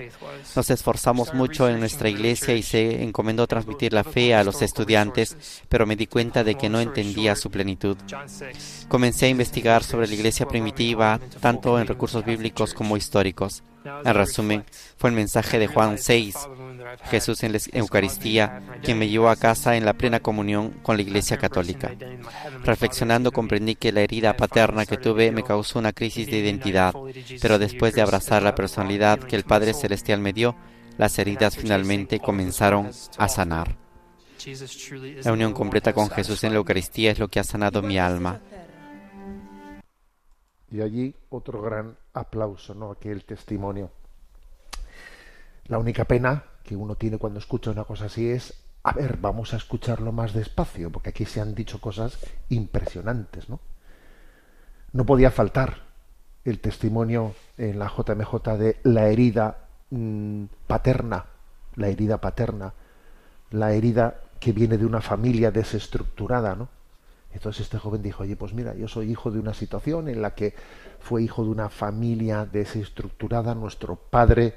Nos esforzamos mucho en nuestra iglesia y se encomendó transmitir la fe a los estudiantes, pero me di cuenta de que no entendía su plenitud. Comencé a investigar sobre la iglesia primitiva, tanto en recursos bíblicos como históricos. En resumen, fue el mensaje de Juan 6, Jesús en la Eucaristía, quien me llevó a casa en la plena comunión con la Iglesia Católica. Reflexionando comprendí que la herida paterna que tuve me causó una crisis de identidad, pero después de abrazar la personalidad que el Padre Celestial me dio, las heridas finalmente comenzaron a sanar. La unión completa con Jesús en la Eucaristía es lo que ha sanado mi alma. Y allí otro gran aplauso, ¿no? Aquel testimonio. La única pena que uno tiene cuando escucha una cosa así es, a ver, vamos a escucharlo más despacio, porque aquí se han dicho cosas impresionantes, ¿no? No podía faltar el testimonio en la JMJ de la herida mmm, paterna, la herida paterna, la herida que viene de una familia desestructurada, ¿no? Entonces este joven dijo, oye, pues mira, yo soy hijo de una situación en la que fue hijo de una familia desestructurada, nuestro padre,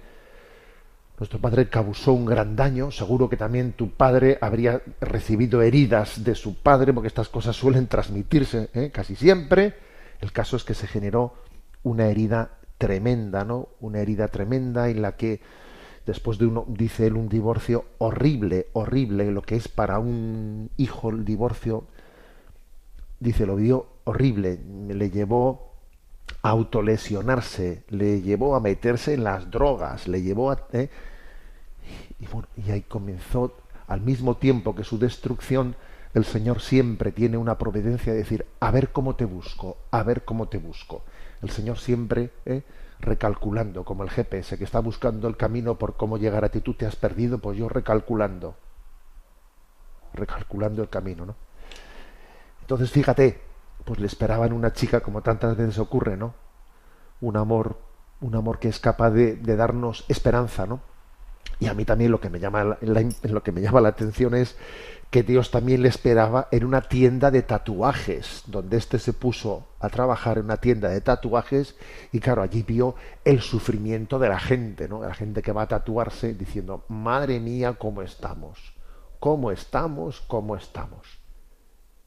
nuestro padre causó un gran daño, seguro que también tu padre habría recibido heridas de su padre, porque estas cosas suelen transmitirse ¿eh? casi siempre. El caso es que se generó una herida tremenda, ¿no? Una herida tremenda en la que después de uno, dice él, un divorcio horrible, horrible, lo que es para un hijo el divorcio dice, lo vio horrible, le llevó a autolesionarse, le llevó a meterse en las drogas, le llevó a... ¿eh? Y, y ahí comenzó, al mismo tiempo que su destrucción, el Señor siempre tiene una providencia de decir, a ver cómo te busco, a ver cómo te busco. El Señor siempre ¿eh? recalculando, como el GPS que está buscando el camino por cómo llegar a ti, tú te has perdido, pues yo recalculando, recalculando el camino, ¿no? Entonces, fíjate, pues le esperaban una chica, como tantas veces ocurre, ¿no? Un amor, un amor que es capaz de, darnos esperanza, ¿no? Y a mí también lo que me llama la, lo que me llama la atención es que Dios también le esperaba en una tienda de tatuajes, donde éste se puso a trabajar en una tienda de tatuajes y claro, allí vio el sufrimiento de la gente, ¿no? La gente que va a tatuarse diciendo, madre mía, ¿cómo estamos? ¿Cómo estamos? ¿Cómo estamos?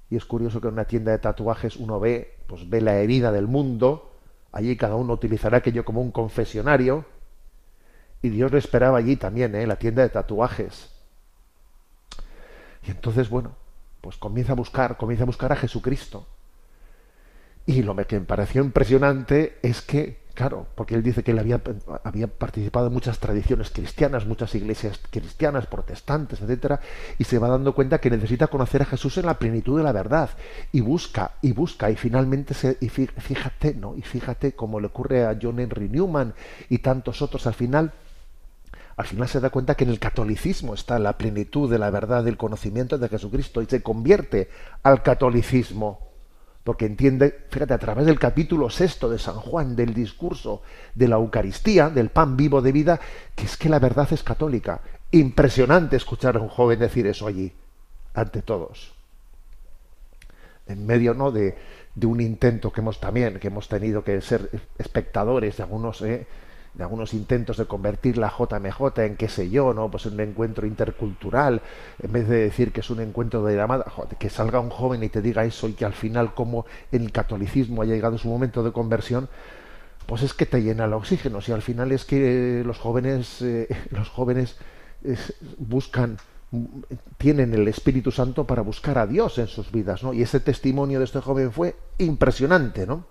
Y es curioso que en una tienda de tatuajes uno ve, pues ve la herida del mundo, allí cada uno utilizará aquello como un confesionario, y Dios le esperaba allí también, ¿eh? en la tienda de tatuajes. Y entonces, bueno, pues comienza a buscar, comienza a buscar a Jesucristo. Y lo que me pareció impresionante es que Claro, porque él dice que él había, participado en muchas tradiciones cristianas, muchas iglesias cristianas, protestantes, etcétera, y se va dando cuenta que necesita conocer a Jesús en la plenitud de la verdad. Y busca, y busca, y finalmente se, y fíjate, ¿no? Y fíjate como le ocurre a John Henry Newman y tantos otros al final al final se da cuenta que en el catolicismo está la plenitud de la verdad del conocimiento de Jesucristo y se convierte al catolicismo porque entiende, fíjate, a través del capítulo sexto de San Juan, del discurso de la Eucaristía, del pan vivo de vida, que es que la verdad es católica. Impresionante escuchar a un joven decir eso allí, ante todos. En medio ¿no? de, un intento que hemos también, que hemos tenido que ser espectadores de algunos, ¿eh? De algunos intentos de convertir la JMJ en qué sé yo, ¿no? Pues en un encuentro intercultural, en vez de decir que es un encuentro de llamada, que salga un joven y te diga eso y que al final como el catolicismo ha llegado su momento de conversión, pues es que te llena el oxígeno. Si al final es que los jóvenes, eh, los jóvenes buscan tienen el Espíritu Santo para buscar a Dios en sus vidas, ¿no? Y ese testimonio de este joven fue impresionante, ¿no?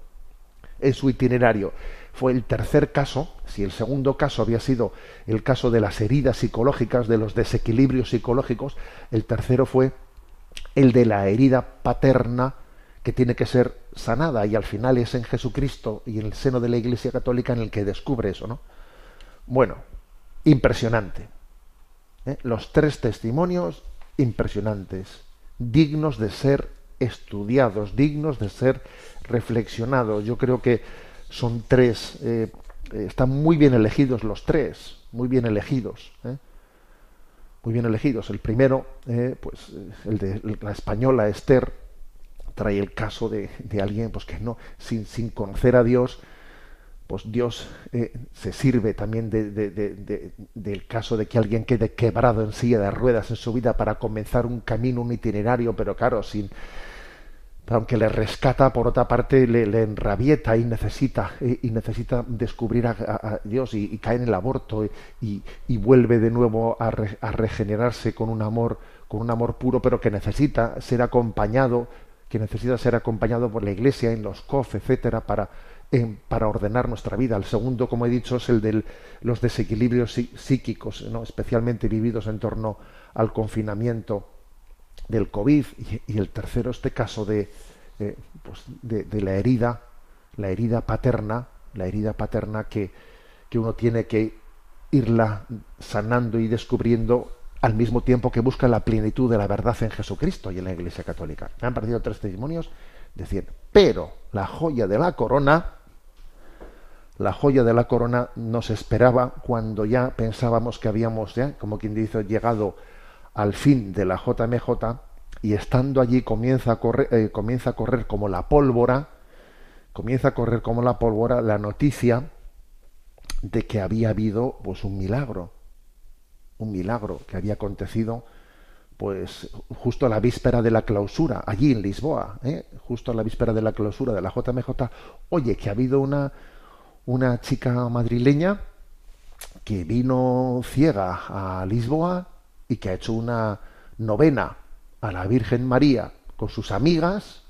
En su itinerario. Fue el tercer caso, si el segundo caso había sido el caso de las heridas psicológicas, de los desequilibrios psicológicos, el tercero fue el de la herida paterna que tiene que ser sanada y al final es en Jesucristo y en el seno de la Iglesia Católica en el que descubre eso, ¿no? Bueno, impresionante. ¿eh? Los tres testimonios impresionantes, dignos de ser estudiados, dignos de ser reflexionados. Yo creo que son tres, eh, están muy bien elegidos los tres, muy bien elegidos. ¿eh? Muy bien elegidos. El primero, pues el de la española Esther, trae el caso de, de alguien pues que no, sin, sin conocer a Dios, pues Dios eh, se sirve también del caso de que alguien quede quebrado en silla de ruedas en su vida para comenzar un camino, un itinerario, pero claro, sin aunque le rescata, por otra parte le, enrabieta y necesita eh, y necesita descubrir a, Dios y, cae en el aborto y, vuelve de nuevo a, regenerarse con un amor con un amor puro, pero que necesita ser acompañado, que necesita ser acompañado por la Iglesia en los COF, etcétera, para para ordenar nuestra vida. El segundo, como he dicho, es el de los desequilibrios psíquicos, ¿no? especialmente vividos en torno al confinamiento del COVID. Y, el tercero, este caso de, eh, pues de, la herida, la herida paterna, la herida paterna que, que uno tiene que irla sanando y descubriendo al mismo tiempo que busca la plenitud de la verdad en Jesucristo y en la Iglesia Católica. Me han parecido tres testimonios de cien. Pero la joya de la corona la joya de la corona nos esperaba cuando ya pensábamos que habíamos, ya, como quien dice, llegado al fin de la JMJ y estando allí comienza a correr, eh, comienza a correr como la pólvora, comienza a correr como la pólvora la noticia de que había habido pues un milagro, un milagro que había acontecido pues justo a la víspera de la clausura, allí en Lisboa, ¿eh? justo a la víspera de la clausura de la JMJ, oye, que ha habido una, una chica madrileña que vino ciega a Lisboa y que ha hecho una novena a la Virgen María con sus amigas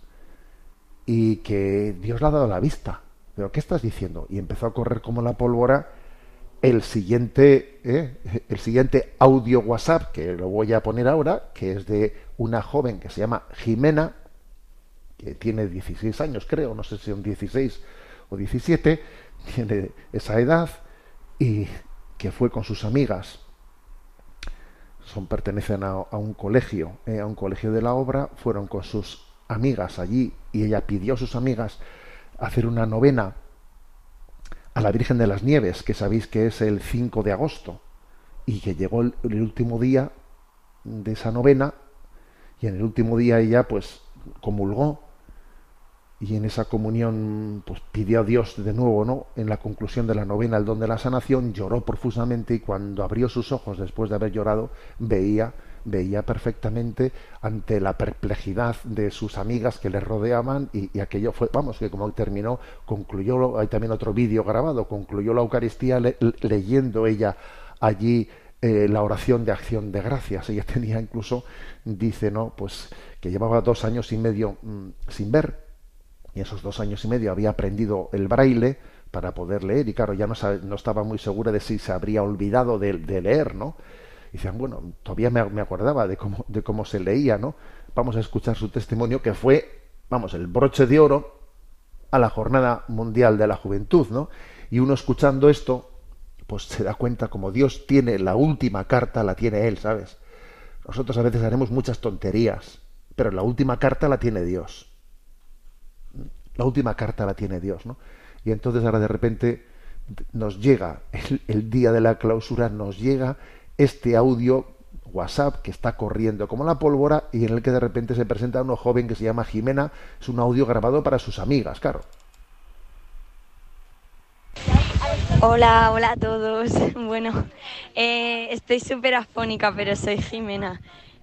y que Dios le ha dado la vista. ¿Pero qué estás diciendo? Y empezó a correr como la pólvora el siguiente, ¿eh? el siguiente audio WhatsApp, que lo voy a poner ahora, que es de una joven que se llama Jimena, que tiene 16 años, creo, no sé si son 16 o 17, tiene esa edad y que fue con sus amigas son pertenecen a, un colegio eh, a un colegio de la obra fueron con sus amigas allí y ella pidió a sus amigas hacer una novena a la Virgen de las Nieves que sabéis que es el 5 de agosto y que llegó el último día de esa novena y en el último día ella pues comulgó y en esa comunión pues pidió a Dios de nuevo, ¿no? En la conclusión de la novena, el don de la sanación, lloró profusamente y cuando abrió sus ojos después de haber llorado, veía veía perfectamente ante la perplejidad de sus amigas que le rodeaban y, aquello fue, vamos, que como terminó, concluyó, hay también otro vídeo grabado, concluyó la Eucaristía leyendo ella allí eh, la oración de acción de gracias. Ella tenía incluso, dice, ¿no? Pues que llevaba dos años y medio mm, sin ver, y esos dos años y medio había aprendido el braille para poder leer y claro, ya no, no estaba muy segura de si se habría olvidado de, leer, ¿no? Y decían, bueno, todavía me, acordaba de cómo, de cómo se leía, ¿no? Vamos a escuchar su testimonio que fue, vamos, el broche de oro a la Jornada Mundial de la Juventud, ¿no? Y uno escuchando esto, pues se da cuenta como Dios tiene la última carta, la tiene Él, ¿sabes? Nosotros a veces haremos muchas tonterías, pero la última carta la tiene Dios. La última carta la tiene Dios, ¿no? Y entonces ahora de repente nos llega el, día de la clausura, nos llega este audio WhatsApp que está corriendo como la pólvora y en el que de repente se presenta uno joven que se llama Jimena, es un audio grabado para sus amigas, claro. Hola, hola a todos. Bueno, eh, estoy súper afónica, pero soy Jimena.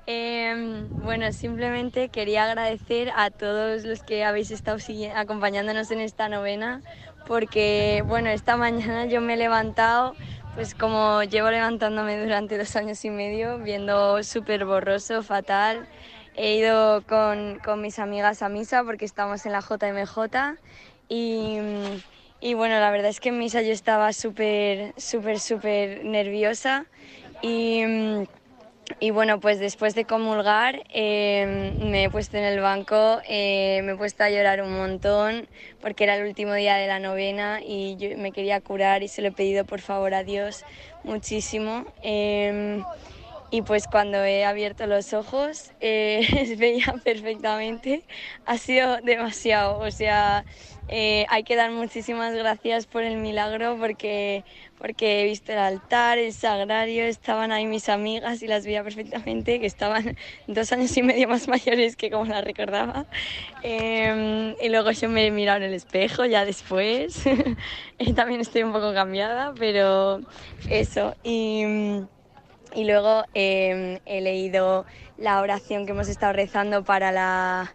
Em, bueno, simplemente quería agradecer a todos los que habéis estado acompañándonos en esta novena, porque bueno, esta mañana yo me he levantado, pues como llevo levantándome durante dos años y medio, viendo súper borroso, fatal. He ido con, con mis amigas a misa porque estamos en la JMJ y y bueno, la verdad es que en misa yo estaba súper, súper, súper nerviosa y, y, bueno, pues después de comulgar em, me he puesto en el banco, eh, me he puesto a llorar un montón porque era el último día de la novena y yo me quería curar y se lo he pedido por favor a Dios muchísimo. Em, y pues cuando he abierto los ojos eh, veía perfectamente, ha sido demasiado, o sea, eh, hay que dar muchísimas gracias por el milagro porque, porque he visto el altar, el sagrario, estaban ahí mis amigas y las veía perfectamente, que estaban dos años y medio más mayores que como las recordaba. Em, y luego yo me he mirado en el espejo ya después. También estoy un poco cambiada, pero eso. Y, y luego em, he leído la oración que hemos estado rezando para la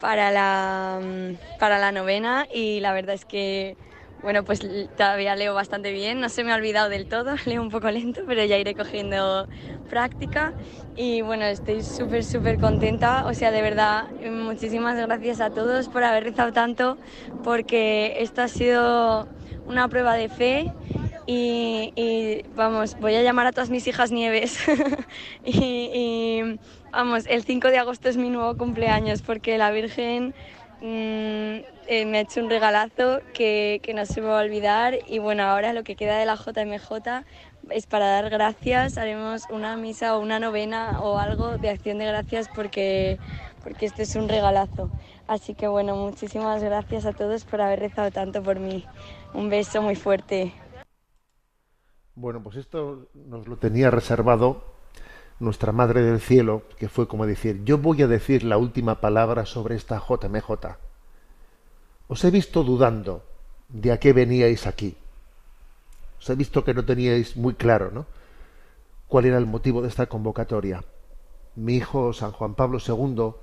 para la, mm, para la novena y la verdad es que bueno, pues todavía leo bastante bien, no se me ha olvidado del todo, leo un poco lento, pero ya iré cogiendo práctica. Y bueno, estoy súper, súper contenta, o sea, de verdad, muchísimas gracias a todos por haber rezado tanto, porque esto ha sido una prueba de fe y, vamos, voy a llamar a todas mis hijas Nieves y Vamos, el 5 de agosto es mi nuevo cumpleaños porque la Virgen mm, eh, me ha hecho un regalazo que, no se me va a olvidar y bueno, ahora lo que queda de la JMJ es para dar gracias, haremos una misa o una novena o algo de acción de gracias porque, porque este es un regalazo. Así que bueno, muchísimas gracias a todos por haber rezado tanto por mí. Un beso muy fuerte. Bueno, pues esto nos lo tenía reservado nuestra Madre del Cielo, que fue como decir, yo voy a decir la última palabra sobre esta JMJ. Os he visto dudando de a qué veníais aquí. Os he visto que no teníais muy claro, ¿no? cuál era el motivo de esta convocatoria. Mi hijo San Juan Pablo II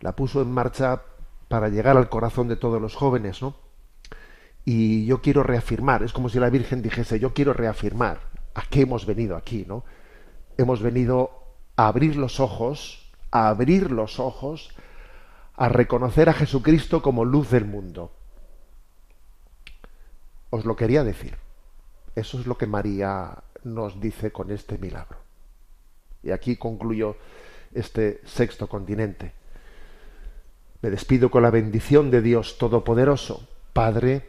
la puso en marcha para llegar al corazón de todos los jóvenes, ¿no? Y yo quiero reafirmar, es como si la Virgen dijese, yo quiero reafirmar a qué hemos venido aquí, ¿no? hemos venido a abrir los ojos, a abrir los ojos, a reconocer a Jesucristo como luz del mundo. Os lo quería decir. Eso es lo que María nos dice con este milagro. Y aquí concluyo este sexto continente. Me despido con la bendición de Dios Todopoderoso, Padre,